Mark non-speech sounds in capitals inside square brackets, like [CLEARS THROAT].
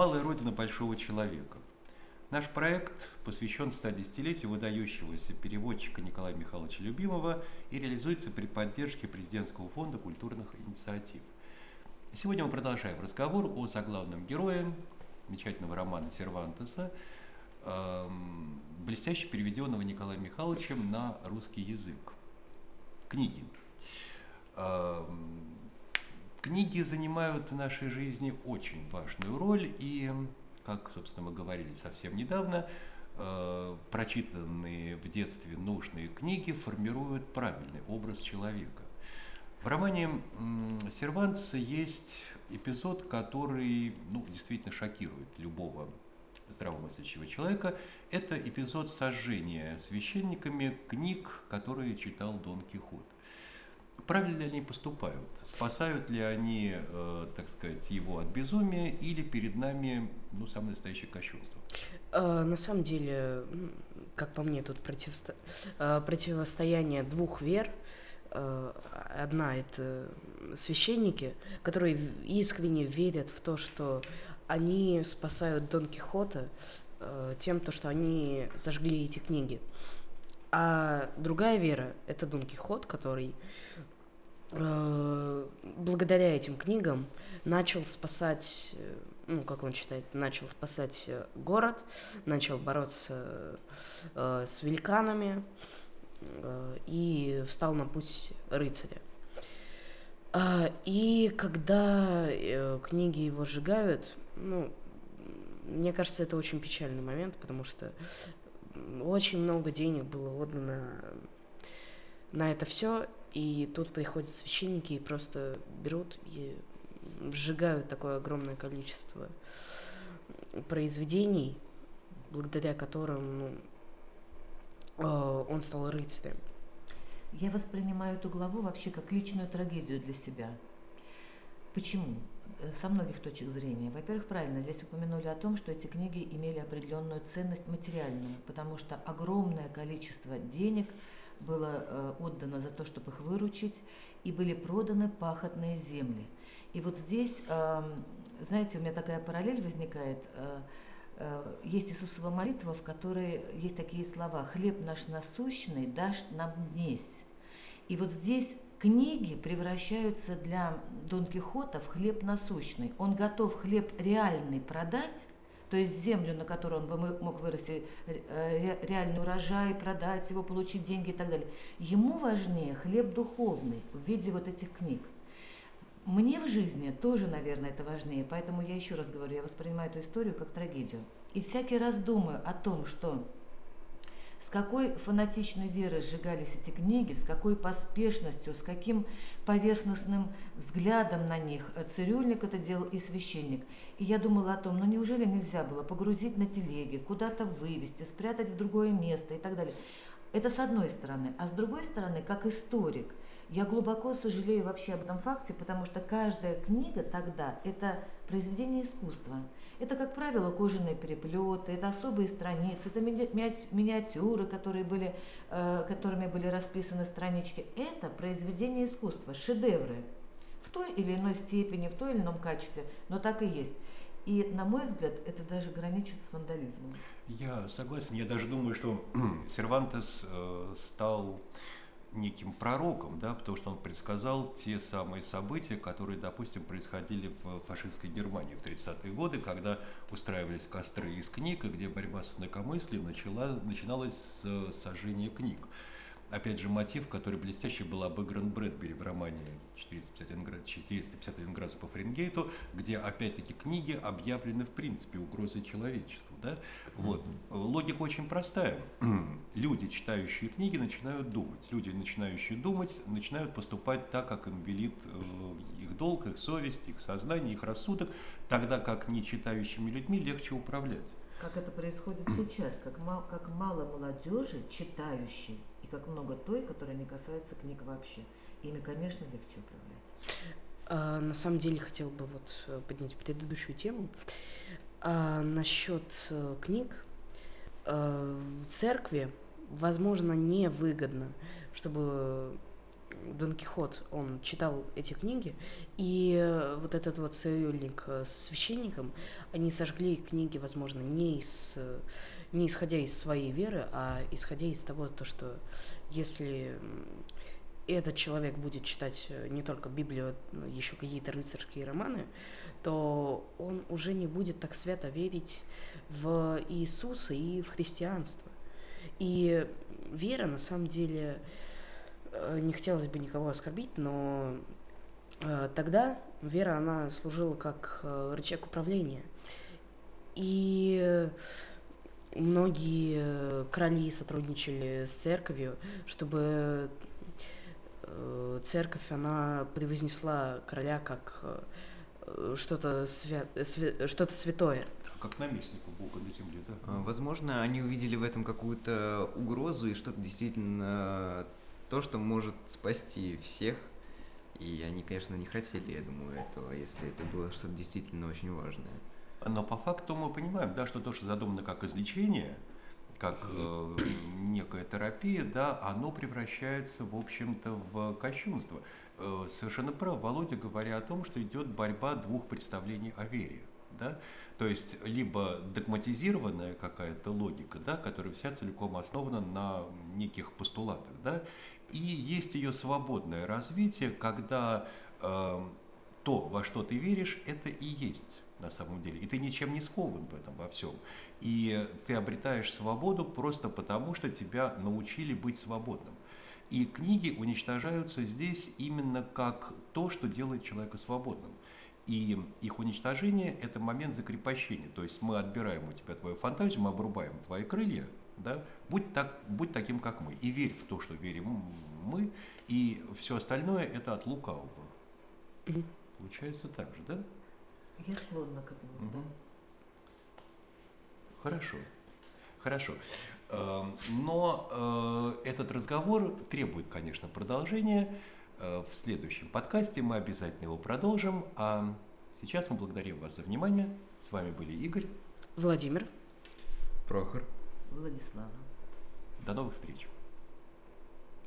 «Малая родина большого человека». Наш проект посвящен 110-летию выдающегося переводчика Николая Михайловича Любимого и реализуется при поддержке Президентского фонда культурных инициатив. Сегодня мы продолжаем разговор о заглавном герое замечательного романа Сервантеса, эм, блестяще переведенного Николаем Михайловичем на русский язык. Книги. Эм, книги занимают в нашей жизни очень важную роль, и, как, собственно, мы говорили совсем недавно, э, прочитанные в детстве нужные книги формируют правильный образ человека. В романе Сервантеса есть эпизод, который ну, действительно шокирует любого здравомыслящего человека. Это эпизод сожжения священниками книг, которые читал Дон Кихот. Правильно ли они поступают? Спасают ли они, э, так сказать, его от безумия или перед нами ну, самое настоящее кощунство? Э, на самом деле, как по мне, тут противосто... э, противостояние двух вер – Э, одна это священники, которые искренне верят в то, что они спасают Дон Кихота тем, то, что они зажгли эти книги. А другая вера – это Дон Кихот, который э, благодаря этим книгам начал спасать, ну, как он считает, начал спасать город, начал бороться с великанами, Э, и встал на путь рыцаря. А, и когда э, книги его сжигают, ну, мне кажется, это очень печальный момент, потому что очень много денег было отдано на это все, и тут приходят священники и просто берут и сжигают такое огромное количество произведений, благодаря которым ну, Э, он стал рыцарем. Я воспринимаю эту главу вообще как личную трагедию для себя. Почему? Со многих точек зрения. Во-первых, правильно, здесь упомянули о том, что эти книги имели определенную ценность материальную, потому что огромное количество денег было э, отдано за то, чтобы их выручить, и были проданы пахотные земли. И вот здесь, э, знаете, у меня такая параллель возникает. Э, Э, есть Иисусова молитва, в которой есть такие слова «Хлеб наш насущный дашь нам днесь». И вот здесь книги превращаются для Дон Кихота в хлеб насущный. Он готов хлеб реальный продать, то есть землю, на которой он бы мог вырасти э, реальный урожай, продать его, получить деньги и так далее. Ему важнее хлеб духовный в виде вот этих книг. Мне в жизни тоже, наверное, это важнее, поэтому я еще раз говорю, я воспринимаю эту историю как трагедию. И всякий раз думаю о том, что с какой фанатичной верой сжигались эти книги, с какой поспешностью, с каким поверхностным взглядом на них цирюльник это делал и священник. И я думала о том, ну неужели нельзя было погрузить на телеги, куда-то вывести, спрятать в другое место и так далее. Это с одной стороны. А с другой стороны, как историк – я глубоко сожалею вообще об этом факте, потому что каждая книга тогда – это произведение искусства. Это, как правило, кожаные переплеты, это особые страницы, это миниатюры, которые были, э, которыми были расписаны странички. Это произведение искусства, шедевры в той или иной степени, в той или ином качестве, но так и есть. И, на мой взгляд, это даже граничит с вандализмом. Я согласен. Я даже думаю, что [CLEARS THROAT] Сервантес э, стал неким пророком, да, потому что он предсказал те самые события, которые, допустим, происходили в фашистской Германии в 30-е годы, когда устраивались костры из книг, и где борьба с инакомыслием начала, начиналась с сожжения книг опять же, мотив, который блестяще был обыгран Брэдбери в романе 451, град, 451 градус по Фаренгейту, где, опять-таки, книги объявлены, в принципе, угрозой человечеству. Да? Вот. Логика очень простая. [CLEARS THROAT] Люди, читающие книги, начинают думать. Люди, начинающие думать, начинают поступать так, как им велит э, их долг, их совесть, их сознание, их рассудок, тогда как не читающими людьми легче управлять. Как это происходит сейчас, как, мал, как мало молодежи, читающей, как много той, которая не касается книг вообще. Ими, конечно, легче управлять. А, на самом деле хотела бы вот э, поднять предыдущую тему. А, насчет а, книг. А, в церкви, возможно, невыгодно, чтобы Дон Кихот, он читал эти книги, и э, вот этот вот э, с священником, они сожгли книги, возможно, не из э, не исходя из своей веры, а исходя из того, то, что если этот человек будет читать э, не только Библию, но еще какие-то рыцарские романы, то он уже не будет так свято верить в Иисуса и в христианство. И вера, на самом деле, э, не хотелось бы никого оскорбить, но э, тогда вера, она служила как рычаг управления. И многие э, короли сотрудничали с церковью, чтобы э, церковь, она превознесла короля как э, что-то свя- свя- что-то святое. Как наместнику Бога на земле, да? А, Возможно, они увидели в этом какую-то угрозу и что-то действительно то, что может спасти всех. И они, конечно, не хотели, я думаю, этого, если это было что-то действительно очень важное. Но по факту мы понимаем, да, что то, что задумано как излечение, как э, некая терапия, да, оно превращается, в общем-то, в кощунство. Э, совершенно прав Володя, говоря о том, что идет борьба двух представлений о вере. Да? То есть либо догматизированная какая-то логика, да, которая вся целиком основана на неких постулатах, да, и есть ее свободное развитие, когда э, то, во что ты веришь, это и есть на самом деле. И ты ничем не скован в этом во всем. И ты обретаешь свободу просто потому, что тебя научили быть свободным. И книги уничтожаются здесь именно как то, что делает человека свободным. И их уничтожение – это момент закрепощения. То есть мы отбираем у тебя твою фантазию, мы обрубаем твои крылья, да? будь, так, будь таким, как мы. И верь в то, что верим мы, и все остальное – это от лукавого. Мгм. Получается так же, да? Я склонна к этому, да. Мгм. Хорошо. Хорошо. Эм, Но э, этот разговор требует, конечно, продолжения. Э, В следующем подкасте мы обязательно его продолжим. А сейчас мы благодарим вас за внимание. С вами были Игорь. Владимир. Прохор. Владислава. До новых встреч.